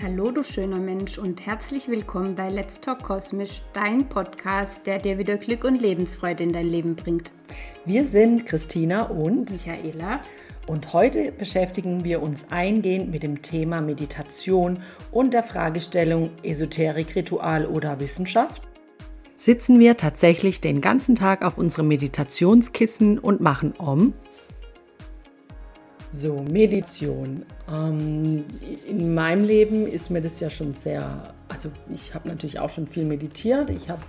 Hallo du schöner Mensch und herzlich willkommen bei Let's Talk Kosmisch, dein Podcast, der dir wieder Glück und Lebensfreude in dein Leben bringt. Wir sind Christina und Michaela und heute beschäftigen wir uns eingehend mit dem Thema Meditation und der Fragestellung Esoterik, Ritual oder Wissenschaft. Sitzen wir tatsächlich den ganzen Tag auf unserem Meditationskissen und machen Om? So, Meditation. Ähm, in meinem Leben ist mir das ja schon sehr, also ich habe natürlich auch schon viel meditiert. Ich habe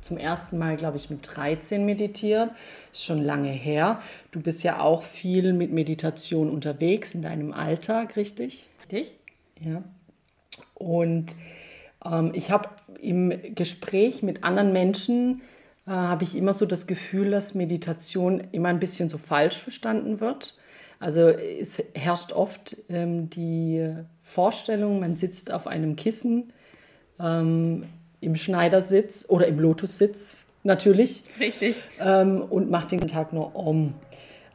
zum ersten Mal, glaube ich, mit 13 meditiert. Ist schon lange her. Du bist ja auch viel mit Meditation unterwegs in deinem Alltag, richtig? Richtig. Ja. Und ähm, ich habe im Gespräch mit anderen Menschen, äh, habe ich immer so das Gefühl, dass Meditation immer ein bisschen so falsch verstanden wird also es herrscht oft ähm, die Vorstellung, man sitzt auf einem Kissen ähm, im Schneidersitz oder im Lotussitz natürlich. Richtig. Ähm, und macht den Tag nur um.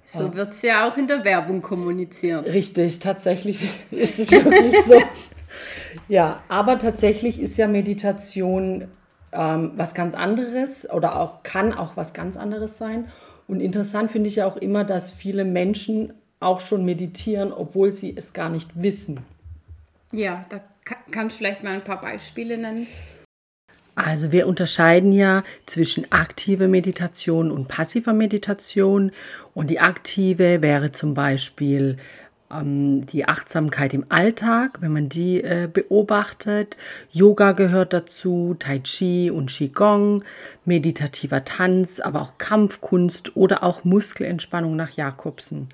So wird es ja auch in der Werbung kommuniziert. Richtig, tatsächlich ist es wirklich so. Ja, aber tatsächlich ist ja Meditation ähm, was ganz anderes oder auch kann auch was ganz anderes sein. Und interessant finde ich ja auch immer, dass viele Menschen auch schon meditieren, obwohl sie es gar nicht wissen. Ja, da kannst du vielleicht mal ein paar Beispiele nennen. Also wir unterscheiden ja zwischen aktiver Meditation und passiver Meditation. Und die aktive wäre zum Beispiel ähm, die Achtsamkeit im Alltag, wenn man die äh, beobachtet. Yoga gehört dazu, Tai Chi und Qigong, meditativer Tanz, aber auch Kampfkunst oder auch Muskelentspannung nach Jakobsen.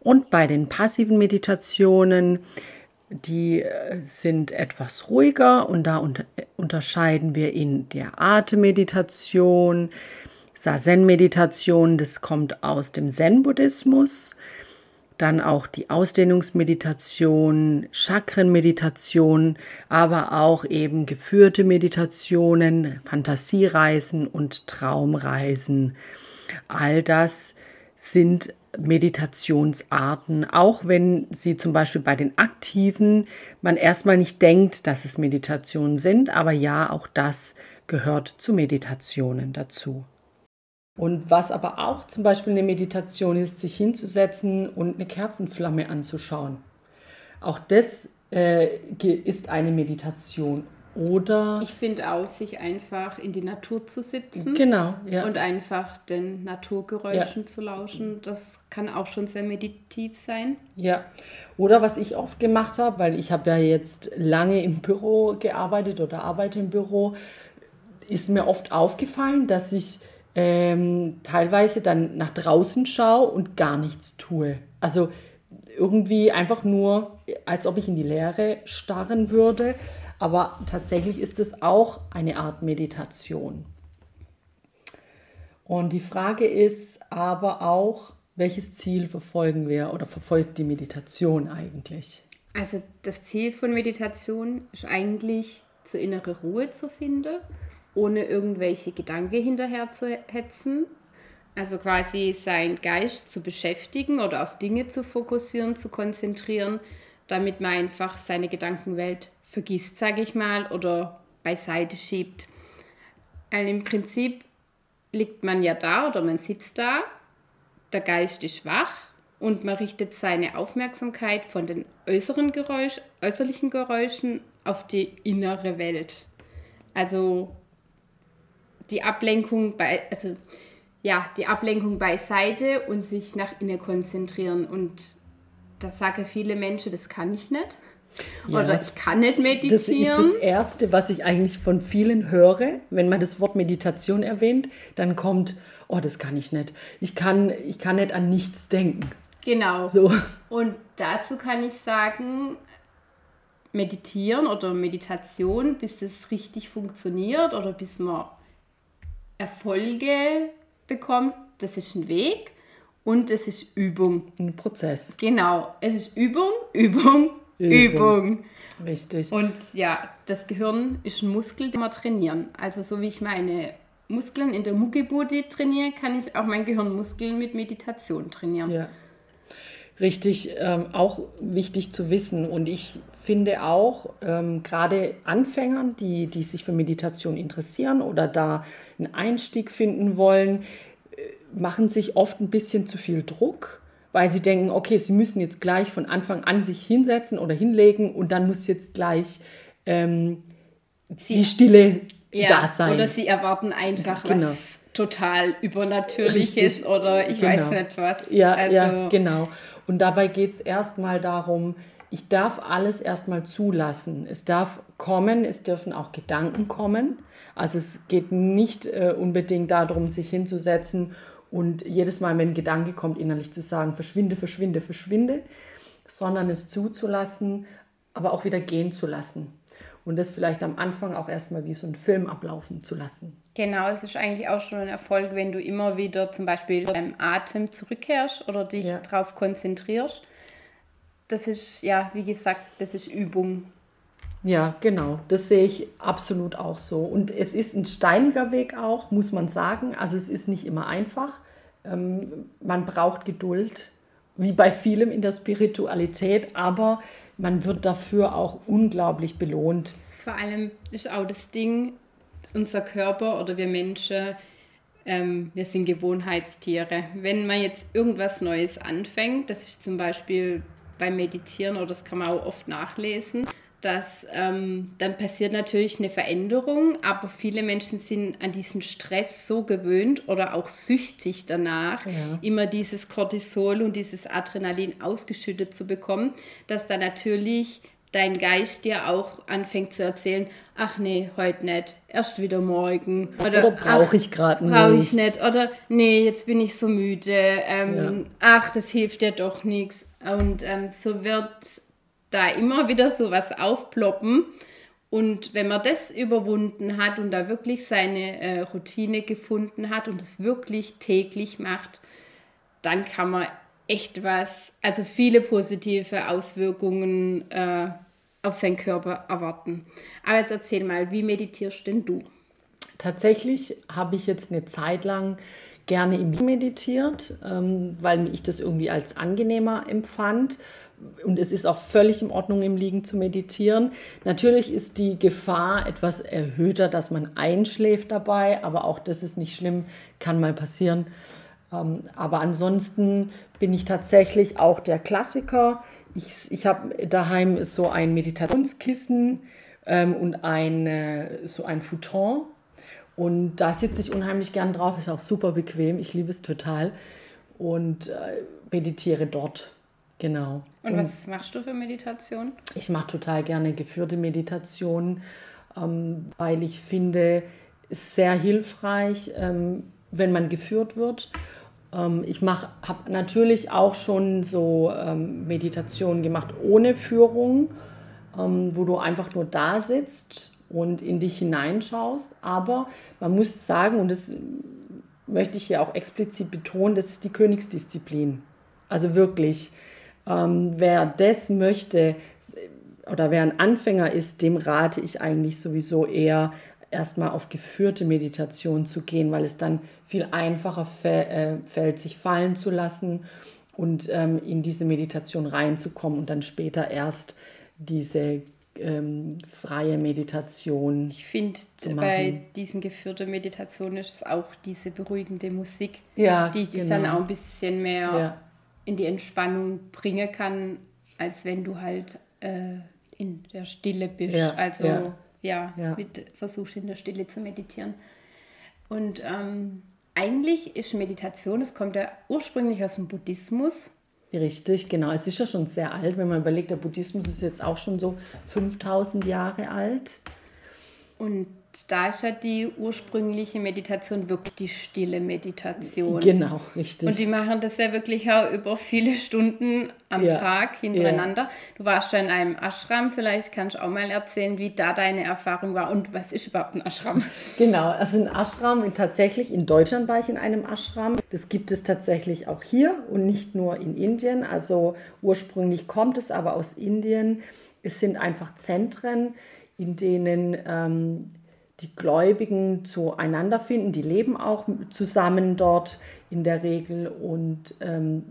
Und bei den passiven Meditationen, die äh, sind etwas ruhiger und da unterscheiden wir in der Atemmeditation, Sazen-Meditation, das kommt aus dem Zen-Buddhismus. Dann auch die Ausdehnungsmeditation, Chakrenmeditation, aber auch eben geführte Meditationen, Fantasiereisen und Traumreisen. All das sind Meditationsarten, auch wenn sie zum Beispiel bei den Aktiven man erstmal nicht denkt, dass es Meditationen sind, aber ja, auch das gehört zu Meditationen dazu. Und was aber auch zum Beispiel eine Meditation ist, sich hinzusetzen und eine Kerzenflamme anzuschauen. Auch das äh, ist eine Meditation oder. Ich finde auch, sich einfach in die Natur zu sitzen. Genau, ja. Und einfach den Naturgeräuschen ja. zu lauschen. Das kann auch schon sehr meditativ sein. Ja. Oder was ich oft gemacht habe, weil ich habe ja jetzt lange im Büro gearbeitet oder arbeite im Büro, ist mir oft aufgefallen, dass ich ähm, teilweise dann nach draußen schaue und gar nichts tue. Also irgendwie einfach nur, als ob ich in die Leere starren würde. Aber tatsächlich ist es auch eine Art Meditation. Und die Frage ist aber auch, welches Ziel verfolgen wir oder verfolgt die Meditation eigentlich? Also das Ziel von Meditation ist eigentlich zur innere Ruhe zu finden, ohne irgendwelche Gedanken hinterher zu hetzen. Also quasi seinen Geist zu beschäftigen oder auf Dinge zu fokussieren, zu konzentrieren, damit man einfach seine Gedankenwelt vergisst, sage ich mal, oder beiseite schiebt. Also Im Prinzip liegt man ja da oder man sitzt da, der Geist ist wach und man richtet seine Aufmerksamkeit von den äußeren Geräusch, äußerlichen Geräuschen auf die innere Welt. Also die Ablenkung bei, also ja, die Ablenkung beiseite und sich nach innen konzentrieren. Und da sagen viele Menschen, das kann ich nicht. Ja. Oder ich kann nicht meditieren. Das ist das Erste, was ich eigentlich von vielen höre. Wenn man das Wort Meditation erwähnt, dann kommt, oh, das kann ich nicht. Ich kann, ich kann nicht an nichts denken. Genau. So. Und dazu kann ich sagen, meditieren oder Meditation, bis das richtig funktioniert oder bis man Erfolge bekommt, das ist ein Weg und es ist Übung. Ein Prozess. Genau, es ist Übung, Übung, Übung. Richtig. Und ja, das Gehirn ist ein Muskel, den wir trainieren. Also so wie ich meine Muskeln in der Muckibude trainiere, kann ich auch mein Gehirnmuskel mit Meditation trainieren. Ja. Richtig, ähm, auch wichtig zu wissen. Und ich finde auch, ähm, gerade Anfängern, die, die sich für Meditation interessieren oder da einen Einstieg finden wollen, äh, machen sich oft ein bisschen zu viel Druck, weil sie denken, okay, sie müssen jetzt gleich von Anfang an sich hinsetzen oder hinlegen und dann muss jetzt gleich ähm, die Stille ja, da sein. Oder sie erwarten einfach genau. was total Übernatürliches Richtig, oder ich genau. weiß nicht was. Ja, also, ja genau. Und dabei geht es erstmal darum, ich darf alles erstmal zulassen. Es darf kommen, es dürfen auch Gedanken kommen. Also es geht nicht äh, unbedingt darum, sich hinzusetzen und jedes Mal, wenn ein Gedanke kommt, innerlich zu sagen, verschwinde, verschwinde, verschwinde, sondern es zuzulassen, aber auch wieder gehen zu lassen. Und das vielleicht am Anfang auch erstmal wie so ein Film ablaufen zu lassen. Genau, es ist eigentlich auch schon ein Erfolg, wenn du immer wieder zum Beispiel beim Atem zurückkehrst oder dich ja. darauf konzentrierst. Das ist, ja, wie gesagt, das ist Übung. Ja, genau. Das sehe ich absolut auch so. Und es ist ein steiniger Weg auch, muss man sagen. Also es ist nicht immer einfach. Ähm, man braucht Geduld, wie bei vielem in der Spiritualität, aber man wird dafür auch unglaublich belohnt. Vor allem ist auch das Ding, unser Körper oder wir Menschen, ähm, wir sind Gewohnheitstiere. Wenn man jetzt irgendwas Neues anfängt, das ist zum Beispiel beim Meditieren oder das kann man auch oft nachlesen, dass ähm, dann passiert natürlich eine Veränderung, aber viele Menschen sind an diesen Stress so gewöhnt oder auch süchtig danach, ja. immer dieses Cortisol und dieses Adrenalin ausgeschüttet zu bekommen, dass dann natürlich dein Geist dir auch anfängt zu erzählen, ach nee, heute nicht, erst wieder morgen. Oder, oder brauche ich gerade nicht. Brauche ich nicht. Oder nee, jetzt bin ich so müde. Ähm, ja. Ach, das hilft dir doch nichts. Und ähm, so wird da immer wieder so was aufploppen. Und wenn man das überwunden hat und da wirklich seine äh, Routine gefunden hat und es wirklich täglich macht, dann kann man echt was, also viele positive Auswirkungen äh, auf seinen Körper erwarten. Aber jetzt erzähl mal, wie meditierst denn du? Tatsächlich habe ich jetzt eine Zeit lang gerne im meditiert, ähm, weil ich das irgendwie als angenehmer empfand und es ist auch völlig in Ordnung, im Liegen zu meditieren. Natürlich ist die Gefahr etwas erhöhter, dass man einschläft dabei, aber auch das ist nicht schlimm, kann mal passieren. Ähm, aber ansonsten bin ich tatsächlich auch der Klassiker. Ich, ich habe daheim so ein Meditationskissen ähm, und ein, so ein Futon. Und da sitze ich unheimlich gern drauf, ist auch super bequem, ich liebe es total und äh, meditiere dort. Genau. Und, und was machst du für Meditation? Ich mache total gerne geführte Meditation, ähm, weil ich finde, es sehr hilfreich, ähm, wenn man geführt wird. Ähm, ich habe natürlich auch schon so ähm, Meditationen gemacht ohne Führung, ähm, wo du einfach nur da sitzt und in dich hineinschaust. Aber man muss sagen, und das möchte ich hier auch explizit betonen, das ist die Königsdisziplin. Also wirklich ähm, wer das möchte oder wer ein Anfänger ist, dem rate ich eigentlich sowieso eher erstmal auf geführte Meditation zu gehen, weil es dann viel einfacher äh, fällt, sich fallen zu lassen und ähm, in diese Meditation reinzukommen und dann später erst diese ähm, freie Meditation. Ich finde, bei diesen geführten Meditationen ist es auch diese beruhigende Musik, ja, die dich genau. dann auch ein bisschen mehr ja in die Entspannung bringen kann, als wenn du halt äh, in der Stille bist. Ja, also ja, ja, ja. Mit, versuchst in der Stille zu meditieren. Und ähm, eigentlich ist Meditation, es kommt ja ursprünglich aus dem Buddhismus. Richtig, genau. Es ist ja schon sehr alt, wenn man überlegt, der Buddhismus ist jetzt auch schon so 5000 Jahre alt. Und da ist ja die ursprüngliche Meditation wirklich die stille Meditation. Genau, richtig. Und die machen das ja wirklich auch über viele Stunden am ja. Tag hintereinander. Ja. Du warst schon in einem Ashram, vielleicht kannst du auch mal erzählen, wie da deine Erfahrung war und was ist überhaupt ein Ashram? Genau, also ein Ashram, tatsächlich in Deutschland war ich in einem Ashram. Das gibt es tatsächlich auch hier und nicht nur in Indien. Also ursprünglich kommt es aber aus Indien. Es sind einfach Zentren, in denen ähm, die Gläubigen zueinander finden. Die leben auch zusammen dort in der Regel und ähm,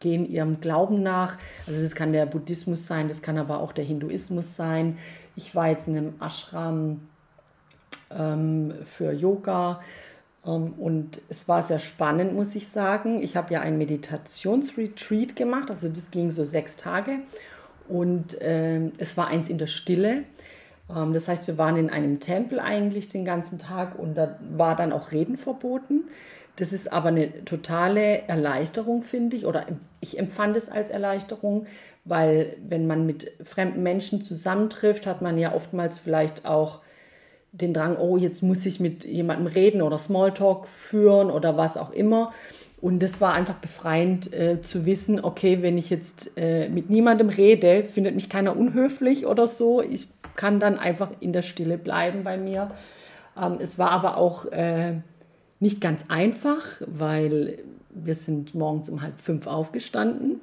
gehen ihrem Glauben nach. Also das kann der Buddhismus sein, das kann aber auch der Hinduismus sein. Ich war jetzt in einem Ashram ähm, für Yoga ähm, und es war sehr spannend, muss ich sagen. Ich habe ja ein Meditationsretreat gemacht, also das ging so sechs Tage und ähm, es war eins in der Stille. Ähm, das heißt, wir waren in einem Tempel eigentlich den ganzen Tag und da war dann auch Reden verboten. Das ist aber eine totale Erleichterung, finde ich, oder ich empfand es als Erleichterung, weil wenn man mit fremden Menschen zusammentrifft, hat man ja oftmals vielleicht auch den Drang, oh, jetzt muss ich mit jemandem reden oder Smalltalk führen oder was auch immer. Und das war einfach befreiend äh, zu wissen, okay, wenn ich jetzt äh, mit niemandem rede, findet mich keiner unhöflich oder so. Ich kann dann einfach in der Stille bleiben bei mir. Ähm, es war aber auch äh, nicht ganz einfach, weil wir sind morgens um halb fünf aufgestanden.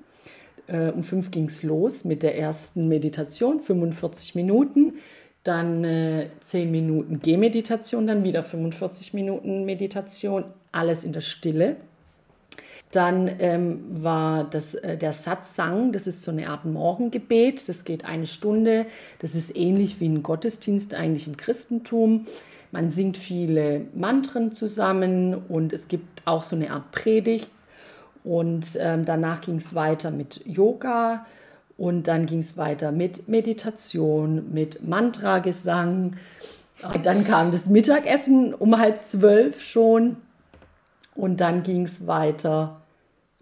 Äh, um fünf ging es los mit der ersten Meditation, 45 Minuten. Dann äh, 10 Minuten Gehmeditation, dann wieder 45 Minuten Meditation, alles in der Stille. Dann ähm, war das, äh, der Satsang, das ist so eine Art Morgengebet, das geht eine Stunde. Das ist ähnlich wie ein Gottesdienst eigentlich im Christentum. Man singt viele Mantren zusammen und es gibt auch so eine Art Predigt. Und ähm, danach ging es weiter mit Yoga und dann ging es weiter mit Meditation, mit Mantragesang. Dann kam das Mittagessen um halb zwölf schon. Und dann ging es weiter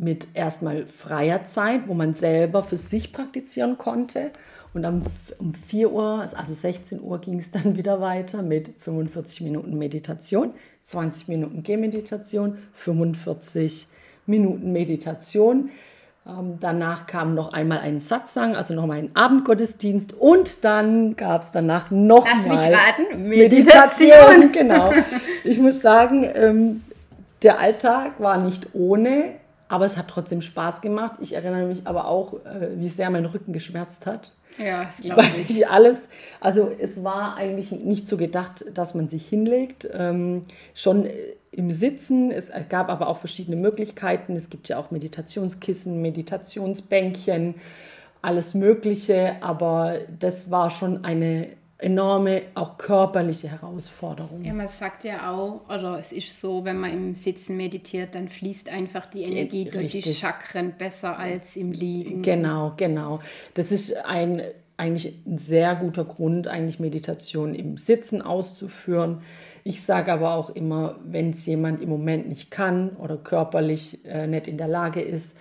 mit erstmal freier Zeit, wo man selber für sich praktizieren konnte. Und um, um 4 Uhr, also 16 Uhr, ging es dann wieder weiter mit 45 Minuten Meditation, 20 Minuten Gehmeditation, 45 Minuten Meditation. Ähm, danach kam noch einmal ein Satzang, also nochmal ein Abendgottesdienst und dann gab es danach nochmal Meditation. Meditation. Genau. Ich muss sagen, ähm, der Alltag war nicht ohne, aber es hat trotzdem Spaß gemacht. Ich erinnere mich aber auch, äh, wie sehr mein Rücken geschmerzt hat. Ja, das glaube Weil ich alles, also es war eigentlich nicht so gedacht, dass man sich hinlegt. Ähm, schon im Sitzen, es gab aber auch verschiedene Möglichkeiten. Es gibt ja auch Meditationskissen, Meditationsbänkchen, alles Mögliche. Aber das war schon eine enorme, auch körperliche Herausforderung. Ja, man sagt ja auch, oder es ist so, wenn man im Sitzen meditiert, dann fließt einfach die Energie Richtig. durch die Chakren besser als im Liegen. Genau, genau. Das ist ein eigentlich ein sehr guter Grund, eigentlich Meditation im Sitzen auszuführen. Ich sage aber auch immer, wenn es jemand im Moment nicht kann oder körperlich äh, nicht in der Lage ist,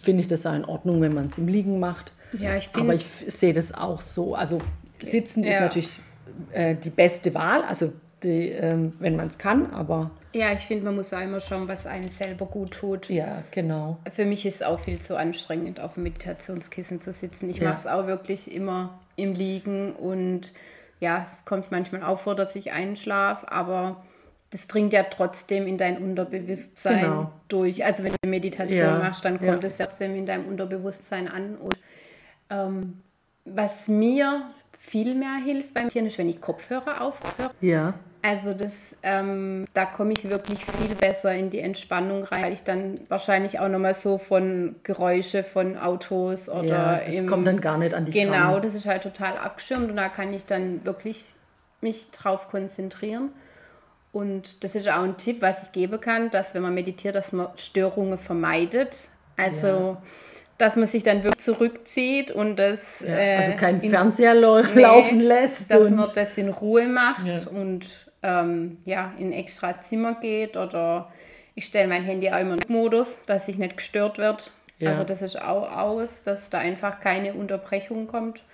finde ich das auch in Ordnung, wenn man es im Liegen macht. Ja, ich finde. Aber ich sehe das auch so. Also Sitzen ja. ist natürlich äh, die beste Wahl, also die, ähm, wenn man es kann, aber. Ja, ich finde, man muss auch immer schauen, was einem selber gut tut. Ja, genau. Für mich ist es auch viel zu anstrengend, auf dem Meditationskissen zu sitzen. Ich ja. mache es auch wirklich immer im Liegen und ja, es kommt manchmal auch vor, dass ich einschlafe, aber das dringt ja trotzdem in dein Unterbewusstsein genau. durch. Also wenn du Meditation ja. machst, dann kommt es trotzdem in deinem Unterbewusstsein an. Und ähm, was mir viel mehr hilft beim Tieren ist, wenn ich Kopfhörer aufhöre. Ja. Also das, ähm, da komme ich wirklich viel besser in die Entspannung rein, weil ich dann wahrscheinlich auch nochmal so von Geräusche von Autos oder ja, das im, kommt dann gar nicht an dich Genau, ran. das ist halt total abgeschirmt und da kann ich dann wirklich mich drauf konzentrieren. Und das ist auch ein Tipp, was ich geben kann, dass wenn man meditiert, dass man Störungen vermeidet. Also ja dass man sich dann wirklich zurückzieht und das. Ja, also keinen in, Fernseher nee, laufen lässt. Dass man das in Ruhe macht ja. und ähm, ja, in extra Zimmer geht oder ich stelle mein Handy auch immer in Modus, dass ich nicht gestört wird. Ja. Also das ist auch aus, dass da einfach keine Unterbrechung kommt.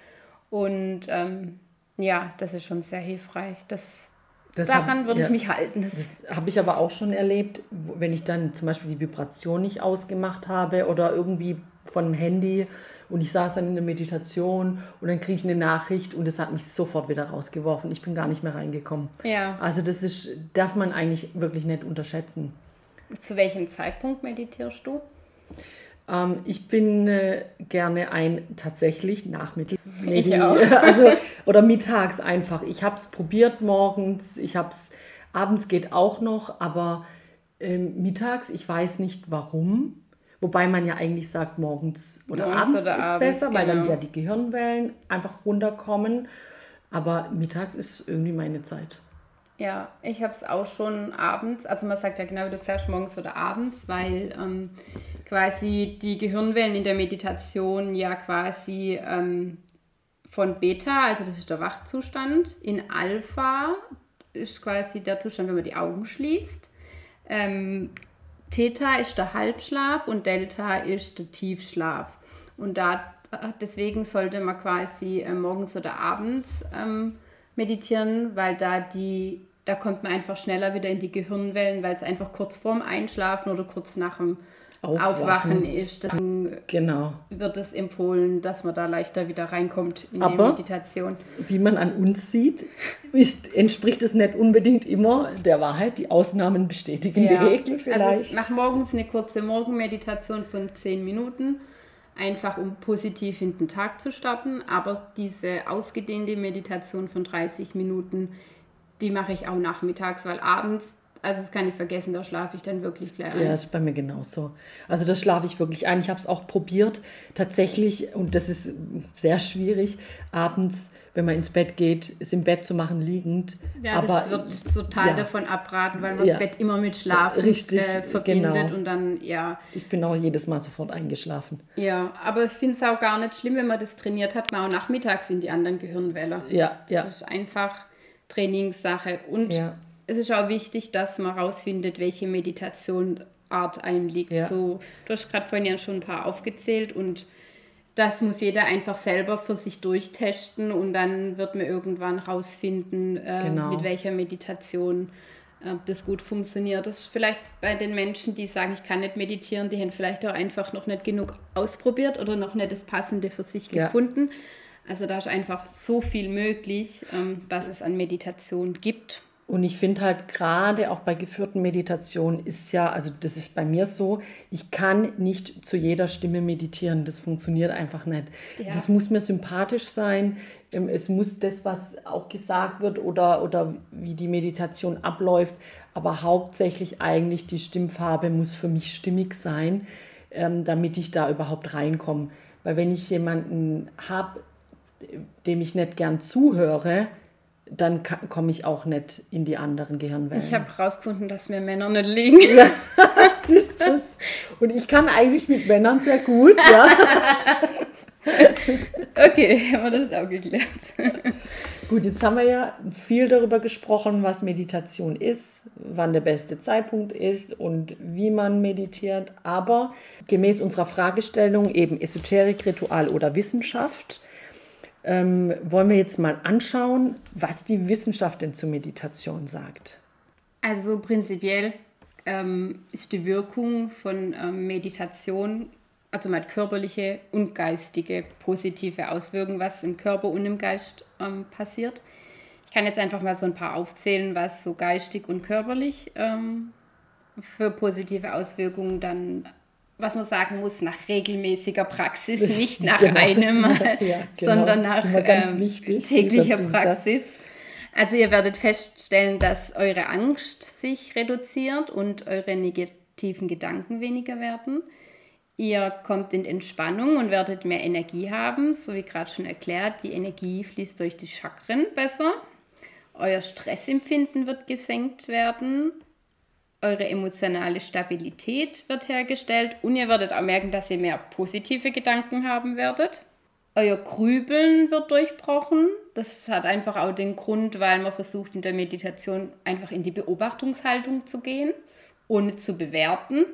Und ähm, ja, das ist schon sehr hilfreich. Das, das daran würde ja, ich mich halten. Das, das habe ich aber auch schon erlebt, wenn ich dann zum Beispiel die Vibration nicht ausgemacht habe oder irgendwie von dem Handy und ich saß dann in der Meditation und dann kriege ich eine Nachricht und das hat mich sofort wieder rausgeworfen. Ich bin gar nicht mehr reingekommen. Ja. Also das ist, darf man eigentlich wirklich nicht unterschätzen. Zu welchem Zeitpunkt meditierst du? Ähm, ich bin äh, gerne ein tatsächlich nachmittags ich auch. also oder mittags einfach. Ich habe es probiert morgens, ich habe es abends geht auch noch, aber ähm, mittags, ich weiß nicht warum Wobei man ja eigentlich sagt, morgens oder Morgens abends oder ist abends, besser, weil dann genau. ja die Gehirnwellen einfach runterkommen. Aber mittags ist irgendwie meine Zeit. Ja, ich habe es auch schon abends, also man sagt ja genau, wie du gesagt hast, morgens oder abends, weil ähm, quasi die Gehirnwellen in der Meditation ja quasi ähm, von Beta, also das ist der Wachzustand, in Alpha ist quasi der Zustand, wenn man die Augen schließt. Ähm, Theta ist der Halbschlaf und Delta ist der Tiefschlaf. Und da deswegen sollte man quasi äh, morgens oder abends ähm, meditieren, weil da die da kommt man einfach schneller wieder in die Gehirnwellen, weil es einfach kurz vorm Einschlafen oder kurz nach dem Aufwachen. Aufwachen, ist. Deswegen Genau. wird es empfohlen, dass man da leichter wieder reinkommt in die Aber- Meditation. Wie man an uns sieht, ist, entspricht es nicht unbedingt immer der Wahrheit. Die Ausnahmen bestätigen die Regel Also vielleicht. ich mache morgens eine kurze Morgenmeditation von 10 Minuten, einfach um positiv in den Tag zu starten. Aber diese ausgedehnte Meditation von 30 Minuten, die mache ich auch nachmittags, weil abends, also das kann ich vergessen, da schlafe ich dann wirklich gleich ein. Ja, ist bei mir genauso. Also da schlafe ich wirklich ein. Ich habe es auch probiert, tatsächlich, und das ist sehr schwierig, abends, wenn man ins Bett geht, es im Bett zu machen, liegend. Ja, Aber das wird total ja. davon abraten, weil man Ja. das Bett immer mit Schlafen Richtig, äh, verbindet genau. und dann, ja, ich bin auch jedes Mal sofort eingeschlafen. ja. Aber ich finde es auch gar nicht schlimm, wenn man das trainiert hat, mal auch nachmittags in die anderen Gehirnwelle. Ja, Das ja. ist einfach Trainingssache. Und Ja. Es ist auch wichtig, dass man rausfindet, welche Meditationart einem liegt. Ja. So, du hast gerade vorhin ja schon ein paar aufgezählt und das muss jeder einfach selber für sich durchtesten und dann wird man irgendwann rausfinden, äh, Genau. mit welcher Meditation äh, das gut funktioniert. Das ist vielleicht bei den Menschen, die sagen, ich kann nicht meditieren, die haben vielleicht auch einfach noch nicht genug ausprobiert oder noch nicht das Passende für sich Ja. gefunden. Also da ist einfach so viel möglich, ähm, was es an Meditation gibt. Und ich finde halt gerade auch bei geführten Meditationen ist ja, also das ist bei mir so, ich kann nicht zu jeder Stimme meditieren. Das funktioniert einfach nicht. Ja. Das muss mir sympathisch sein. Ähm, Es muss das, was auch gesagt wird oder, oder wie die Meditation abläuft, aber hauptsächlich eigentlich die Stimmfarbe muss für mich stimmig sein, ähm, damit ich da überhaupt reinkomme. Weil wenn ich jemanden habe, dem ich nicht gern zuhöre, dann komme ich auch nicht in die anderen Gehirnwellen. Ich habe herausgefunden, dass mir Männer nicht liegen. Siehst du's? Und ich kann eigentlich mit Männern sehr gut, ja. Okay, haben wir das auch geklärt. Gut, jetzt haben wir ja viel darüber gesprochen, was Meditation ist, wann der beste Zeitpunkt ist und wie man meditiert. Aber gemäß unserer Fragestellung eben Esoterik, Ritual oder Wissenschaft, ähm, wollen wir jetzt mal anschauen, was die Wissenschaft denn zur Meditation sagt. Also prinzipiell ähm, ist die Wirkung von ähm, Meditation, also man hat körperliche und geistige positive Auswirkungen, was im Körper und im Geist ähm, passiert. Ich kann jetzt einfach mal so ein paar aufzählen, was so geistig und körperlich ähm, für positive Auswirkungen dann, was man sagen muss, nach regelmäßiger Praxis, nicht nach Genau. einem Ja, genau. sondern nach ähm, wichtig, täglicher. Praxis. Also ihr werdet feststellen, dass eure Angst sich reduziert und eure negativen Gedanken weniger werden. Ihr kommt in Entspannung und werdet mehr Energie haben, so wie gerade schon erklärt. Die Energie fließt durch die Chakren besser. Euer Stressempfinden wird gesenkt werden. Eure emotionale Stabilität wird hergestellt und ihr werdet auch merken, dass ihr mehr positive Gedanken haben werdet. Euer Grübeln wird durchbrochen. Das hat einfach auch den Grund, weil man versucht in der Meditation einfach in die Beobachtungshaltung zu gehen, ohne zu bewerten.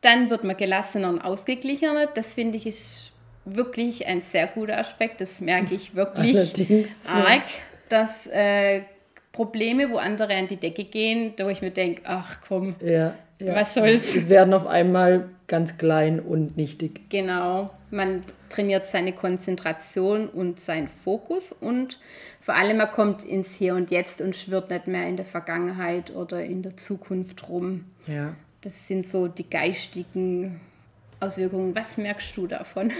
Dann wird man gelassener und ausgeglichener. Das finde ich ist wirklich ein sehr guter Aspekt. Das merke ich wirklich Allerdings, ja. arg, dass äh, Probleme, wo andere an die Decke gehen, da wo ich mir denke, ach komm, Ja, ja. Was soll's? Sie werden auf einmal ganz klein und nichtig. Genau, man trainiert seine Konzentration und seinen Fokus und vor allem man kommt ins Hier und Jetzt und schwirrt nicht mehr in der Vergangenheit oder in der Zukunft rum. Ja. Das sind so die geistigen Auswirkungen. Was merkst du davon?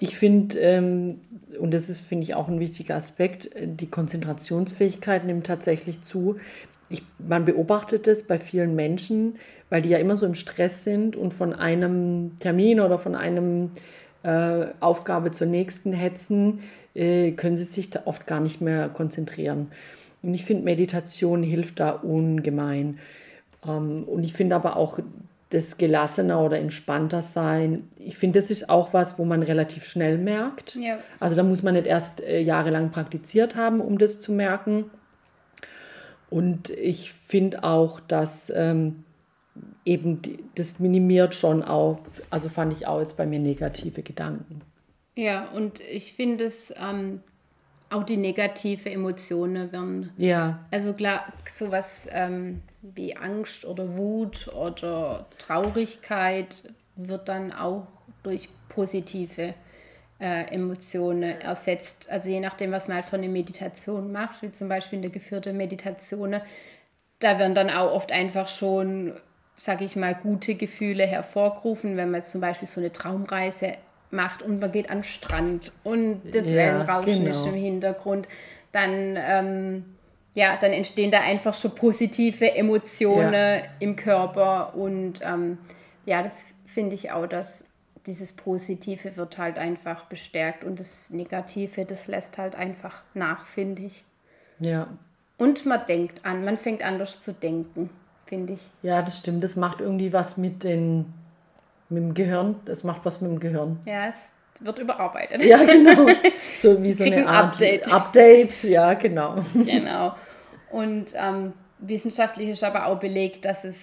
Ich finde, ähm, und das ist, finde ich, auch ein wichtiger Aspekt, äh, die Konzentrationsfähigkeit nimmt tatsächlich zu. ich, man beobachtet das bei vielen Menschen, weil die ja immer so im Stress sind und von einem Termin oder von einem äh, Aufgabe zur nächsten hetzen, äh, können sie sich da oft gar nicht mehr konzentrieren. Und ich finde, Meditation hilft da ungemein. Ähm, und ich finde aber auch das gelassener oder entspannter sein. Ich finde, das ist auch was, wo man relativ schnell merkt. Ja. Also da muss man nicht erst äh, jahrelang praktiziert haben, um das zu merken. Und ich finde auch, dass ähm, eben die, das minimiert schon auch, also fand ich auch jetzt bei mir negative Gedanken. Ja, und ich finde es ähm, auch die negative Emotionen werden. Ja. Also klar, sowas ähm, wie Angst oder Wut oder Traurigkeit wird dann auch durch positive äh, Emotionen ersetzt. Also je nachdem, was man halt von der Meditation macht, wie zum Beispiel in der geführten Meditation, da werden dann auch oft einfach schon, sage ich mal, gute Gefühle hervorgerufen, wenn man jetzt zum Beispiel so eine Traumreise macht und man geht an den Strand und das Ja, Wellenrauschen genau. ist im Hintergrund, dann, ähm, ja, dann entstehen da einfach schon positive Emotionen Ja. im Körper und ähm, ja, das finde ich auch, dass dieses Positive wird halt einfach bestärkt und das Negative, das lässt halt einfach nach, finde ich. Ja. Und man denkt an, man fängt anders zu denken, finde ich. Ja, das stimmt. Das macht irgendwie was mit, den, mit dem Gehirn. Das macht was mit dem Gehirn. Ja, es wird überarbeitet. Ja, genau. So wie so eine ein Art Update. Update, ja, genau. genau. Und ähm, wissenschaftlich ist aber auch belegt, dass es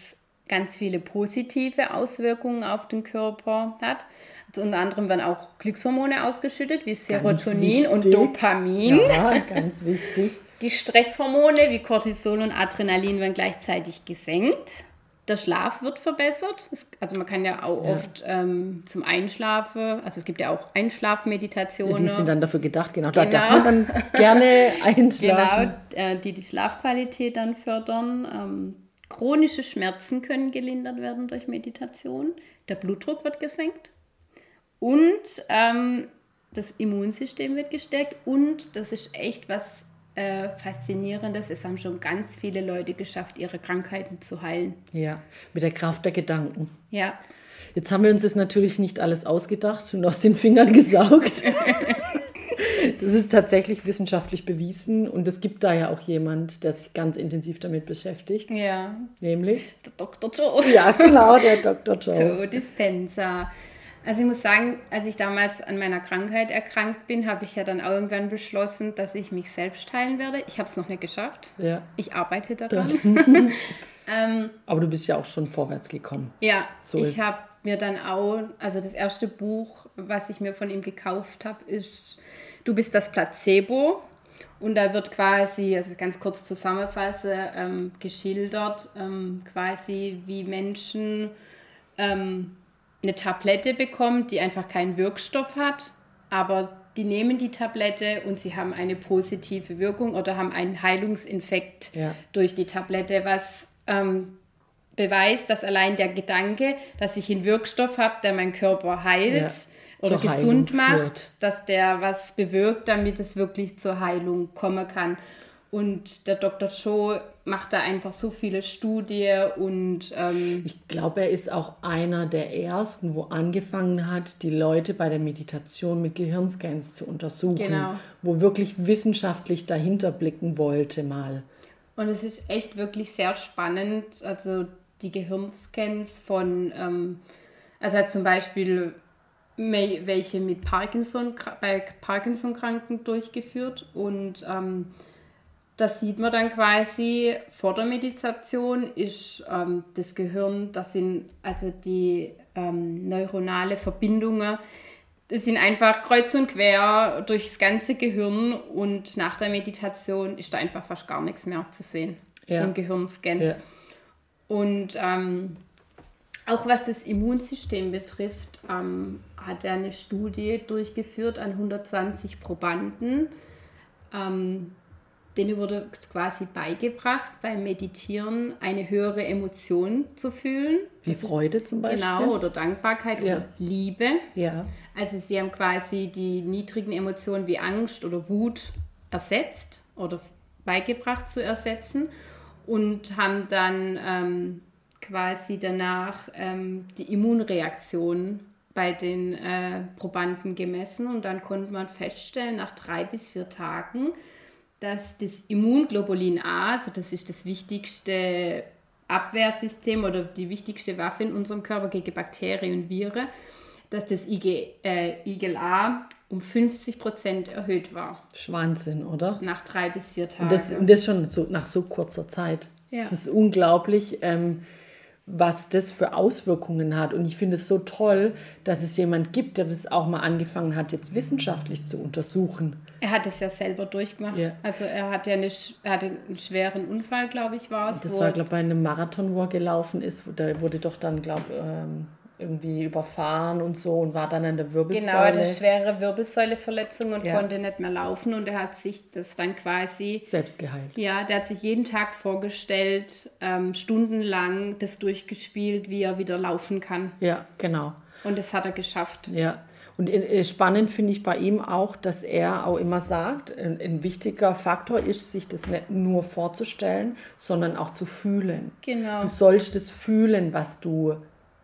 ganz viele positive Auswirkungen auf den Körper hat. Also unter anderem werden auch Glückshormone ausgeschüttet, wie Serotonin und. Dopamin. Ja, ganz wichtig. Die Stresshormone wie Cortisol und Adrenalin werden gleichzeitig gesenkt. Der Schlaf wird verbessert. Es- Also man kann ja auch Ja. oft ähm, zum Einschlafen, also es gibt ja auch Einschlafmeditationen. Die sind dann dafür gedacht, genau. Da Genau. darf man dann gerne einschlafen. Genau, die die Schlafqualität dann fördern. Ähm, chronische Schmerzen können gelindert werden durch Meditation. Der Blutdruck wird gesenkt. Und ähm, das Immunsystem wird gestärkt. Und das ist echt was äh, Faszinierendes. Es haben schon ganz viele Leute geschafft, ihre Krankheiten zu heilen. Ja, mit der Kraft der Gedanken. Ja, Jetzt haben wir uns das natürlich nicht alles ausgedacht und aus den Fingern gesaugt. Das ist tatsächlich wissenschaftlich bewiesen und es gibt da ja auch jemand, der sich ganz intensiv damit beschäftigt, ja, nämlich der Dr. Joe. ja genau der Dr. Joe. Joe Dispenza. Also ich muss sagen, als ich damals an meiner Krankheit erkrankt bin, habe ich ja dann auch irgendwann beschlossen, dass ich mich selbst heilen werde. Ich habe es noch nicht geschafft. Ja, Ich arbeite daran. ähm, aber du bist ja auch schon vorwärts gekommen. ja, So ich habe mir dann auch, also das erste Buch, was ich mir von ihm gekauft habe, ist Du bist das Placebo. Und da wird quasi, also ganz kurz zusammenfassen, ähm, geschildert, ähm, quasi wie Menschen ähm, eine Tablette bekommen, die einfach keinen Wirkstoff hat, aber die nehmen die Tablette und sie haben eine positive Wirkung oder haben einen Heilungsinfekt Ja. durch die Tablette, was ähm, beweist, dass allein der Gedanke, dass ich einen Wirkstoff habe, der meinen Körper heilt Ja, oder gesund Heilung macht, führt. dass der was bewirkt, damit es wirklich zur Heilung kommen kann. Und der Dr. Cho macht da einfach so viele Studien und ähm, Ich glaube, er ist auch einer der ersten, wo angefangen hat, die Leute bei der Meditation mit Gehirnscans zu untersuchen, Genau. wo wirklich wissenschaftlich dahinter blicken wollte mal. Und es ist echt wirklich sehr spannend. Also die Gehirnscans von, ähm, also zum Beispiel welche mit Parkinson, bei Parkinson-Kranken durchgeführt. Und ähm, das sieht man dann quasi vor der Meditation ist ähm, das Gehirn, das sind also die ähm, neuronale Verbindungen, das sind einfach kreuz und quer durchs ganze Gehirn und nach der Meditation ist da einfach fast gar nichts mehr zu sehen Ja. im Gehirnscan. Ja. Und ähm, auch was das Immunsystem betrifft, ähm, hat er eine Studie durchgeführt an 120 Probanden. Ähm, denen wurde quasi beigebracht, beim Meditieren eine höhere Emotion zu fühlen. Wie Freude zum Beispiel. Genau, oder Dankbarkeit Ja. oder Liebe. Ja. Also sie haben quasi die niedrigen Emotionen wie Angst oder Wut ersetzt oder beigebracht zu ersetzen. und haben dann ähm, quasi danach ähm, die Immunreaktion bei den äh, Probanden gemessen und dann konnte man feststellen, nach drei bis vier Tagen, dass das Immunglobulin A, also das ist das wichtigste Abwehrsystem oder die wichtigste Waffe in unserem Körper gegen Bakterien und Viren, dass das IG, äh, IGLA um 50 Prozent erhöht war. Wahnsinn, oder? Nach drei bis vier Tagen. Und das, und das schon so, nach so kurzer Zeit. Ja. Es ist unglaublich, ähm, was das für Auswirkungen hat. Und ich finde es so toll, dass es jemand gibt, der das auch mal angefangen hat, jetzt wissenschaftlich zu untersuchen. Er hat es ja selber durchgemacht. Ja. Also er hat ja eine, er hatte einen schweren Unfall, glaube ich, war es. Das war, glaube ich, bei einem Marathon, wo er gelaufen ist. wo- Da wurde doch dann, glaube ich, ähm, irgendwie überfahren und so und war dann an der Wirbelsäule. Genau, er hatte schwere Wirbelsäuleverletzung und Ja. konnte nicht mehr laufen und er hat sich das dann quasi, Selbst geheilt. ja, der hat sich jeden Tag vorgestellt, ähm, stundenlang das durchgespielt, wie er wieder laufen kann. Ja, genau. Und das hat er geschafft. Ja. Und äh, spannend finde ich bei ihm auch, dass er auch immer sagt, ein, ein wichtiger Faktor ist, sich das nicht nur vorzustellen, sondern auch zu fühlen. Genau. Du sollst das fühlen, was du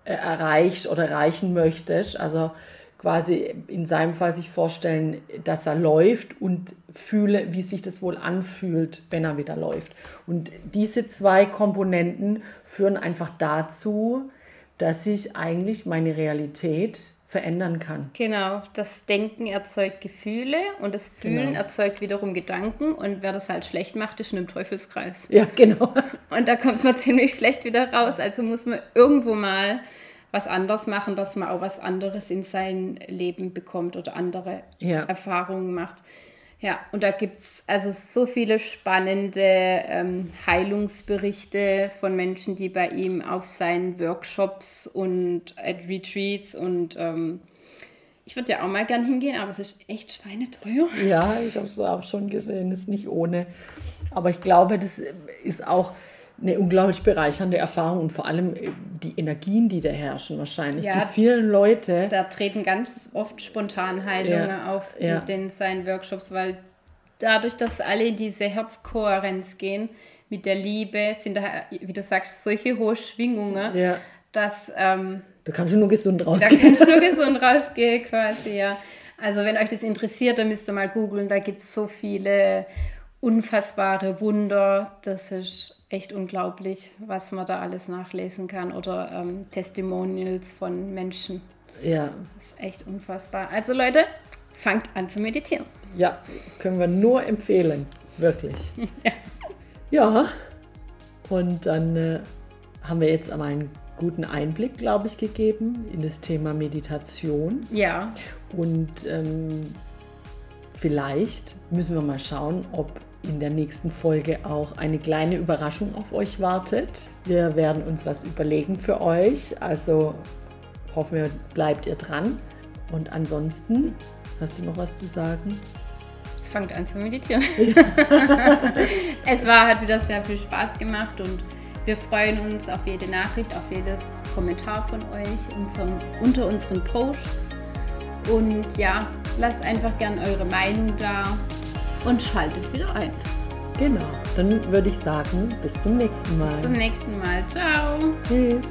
erreichst oder erreichen möchtest. Also quasi in seinem Fall sich vorstellen, dass er läuft und fühle, wie sich das wohl anfühlt, wenn er wieder läuft. Und diese zwei Komponenten führen einfach dazu, dass ich eigentlich meine Realität verändern kann. Genau, das Denken erzeugt Gefühle und das Fühlen Genau. erzeugt wiederum Gedanken und wer das halt schlecht macht, ist schon im Teufelskreis. Ja, genau. Und da kommt man ziemlich schlecht wieder raus. Also muss man irgendwo mal was anders machen, dass man auch was anderes in sein Leben bekommt oder andere Ja. Erfahrungen macht. Ja, und da gibt es also so viele spannende ähm, Heilungsberichte von Menschen, die bei ihm auf seinen Workshops und at Retreats und ähm, ich würde ja auch mal gern hingehen, aber es ist echt schweineteuer. Ja, ich habe es auch schon gesehen, ist nicht ohne. Aber ich glaube, das ist auch eine unglaublich bereichernde Erfahrung und vor allem äh, die Energien, die da herrschen wahrscheinlich. Ja. Die vielen Leute. Da treten ganz oft Spontanheilungen Ja, auf ja. in den seinen Workshops, weil dadurch, dass alle in diese Herzkohärenz gehen mit der Liebe, sind da, wie du sagst, solche hohe Schwingungen, Ja, dass ähm, da kannst du nur gesund da rausgehen. kannst du nur gesund rausgehen quasi, ja. Also wenn euch das interessiert, dann müsst ihr mal googeln, da gibt es so viele unfassbare Wunder, das ist echt unglaublich, was man da alles nachlesen kann oder ähm, Testimonials von Menschen. Ja, Das ist echt unfassbar. Also Leute, fangt an zu meditieren. ja, können wir nur empfehlen. Wirklich. Ja. Und dann äh, haben wir jetzt einmal einen guten Einblick, glaube ich, gegeben in das Thema Meditation. Ja, Und ähm, vielleicht müssen wir mal schauen, ob in der nächsten Folge auch eine kleine Überraschung auf euch wartet. Wir werden uns was überlegen für euch. Also hoffen wir, bleibt ihr dran. Und ansonsten, hast du noch was zu sagen? fangt an zu meditieren. es war, hat wieder sehr viel Spaß gemacht und wir freuen uns auf jede Nachricht, auf jedes Kommentar von euch unserem, unter unseren Posts. Und ja, lasst einfach gern eure Meinung da und schaltet wieder ein. Genau, dann würde ich sagen, bis zum nächsten Mal. Zum nächsten Mal. Ciao. Tschüss.